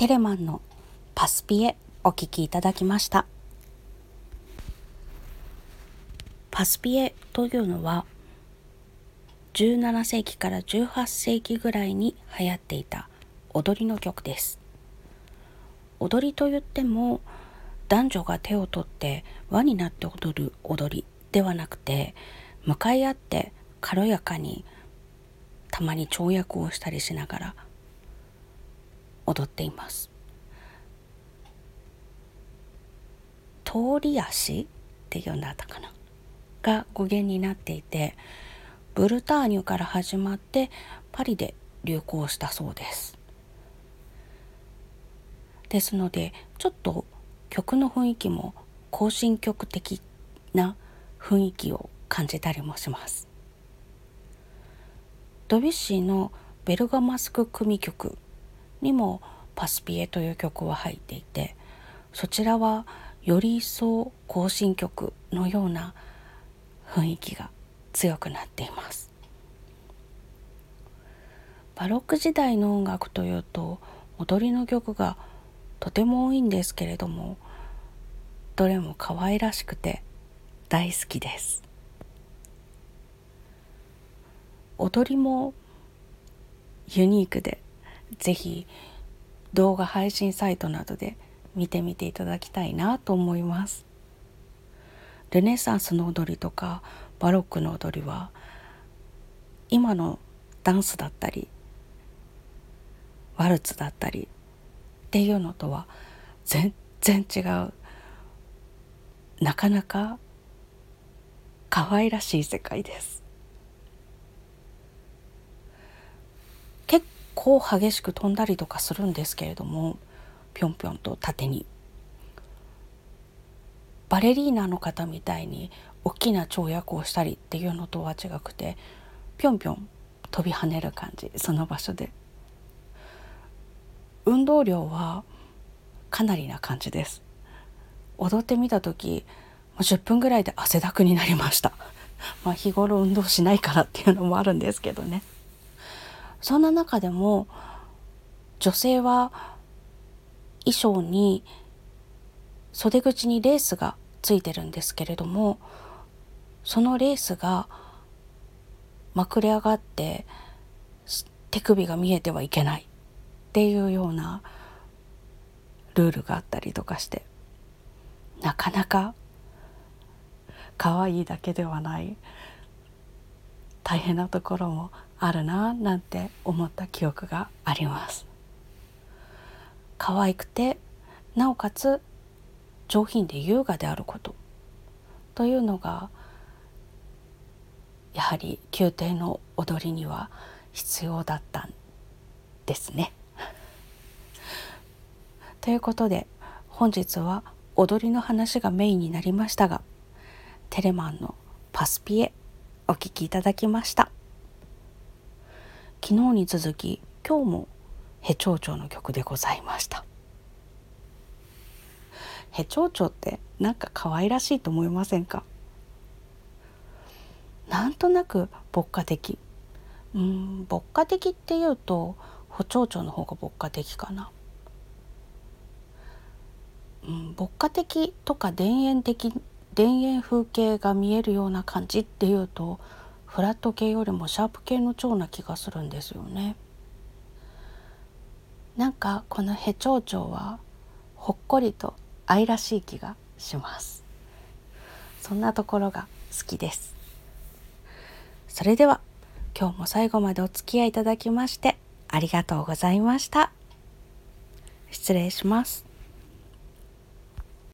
テレマンのパスピエお聴きいただきました。パスピエというのは17世紀から18世紀ぐらいに流行っていた踊りの曲です。踊りといっても男女が手を取って輪になって踊る踊りではなくて向かい合って軽やかにたまに跳躍をしたりしながら踊っています。通り足って読んだったかな？が語源になっていてブルターニュから始まってパリで流行したそうです。ですのでちょっと曲の雰囲気も行進曲的な雰囲気を感じたりもします。ドビュッシーの「ベルガマスク組曲」にも「パスピエ」という曲は入っていてそちらはより一層行進曲のような雰囲気が強くなっています。バロック時代の音楽というと踊りの曲がとても多いんですけれどもどれも可愛らしくて大好きです。踊りもユニークでぜひ動画配信サイトなどで見てみていただきたいなと思います。ルネサンスの踊りとかバロックの踊りは今のダンスだったりワルツだったりっていうのとは全然違う。なかなか可愛らしい世界です。結構激しく飛んだりとかするんですけれどもぴょんぴょんと縦に。バレリーナの方みたいに大きな跳躍をしたりっていうのとは違くてぴょんぴょん飛び跳ねる感じその場所で。運動量はかなりな感じです。踊ってみた時10分ぐらいで汗だくになりました。まあ日頃運動しないからっていうのもあるんですけどね。そんな中でも女性は衣装に袖口にレースがついてるんですけれどもそのレースがまくれ上がって手首が見えてはいけないっていうようなルールがあったりとかしてなかなか可愛いだけではない大変なところもあるななんて思った記憶があります。可愛くてなおかつ上品で優雅であること。というのがやはり宮廷の踊りには必要だったんですね。ということで本日は踊りの話がメインになりましたがテレマンの「パスピエ」お聴きいただきました。昨日に続き今日もヘチョウチョの曲でございました。ヘチョウチョってなんか可愛らしいと思いませんか？なんとなく牧歌的。うん牧歌的っていうと補聴鳥の方が牧歌的かな、うん、牧歌的とか田園的田園風景が見えるような感じっていうとフラット系よりもシャープ系の蝶な気がするんですよね。なんかこのヘチョウチョはほっこりと愛らしい気がします。そんなところが好きです。それでは今日も最後までお付き合いいただきましてありがとうございました。失礼します。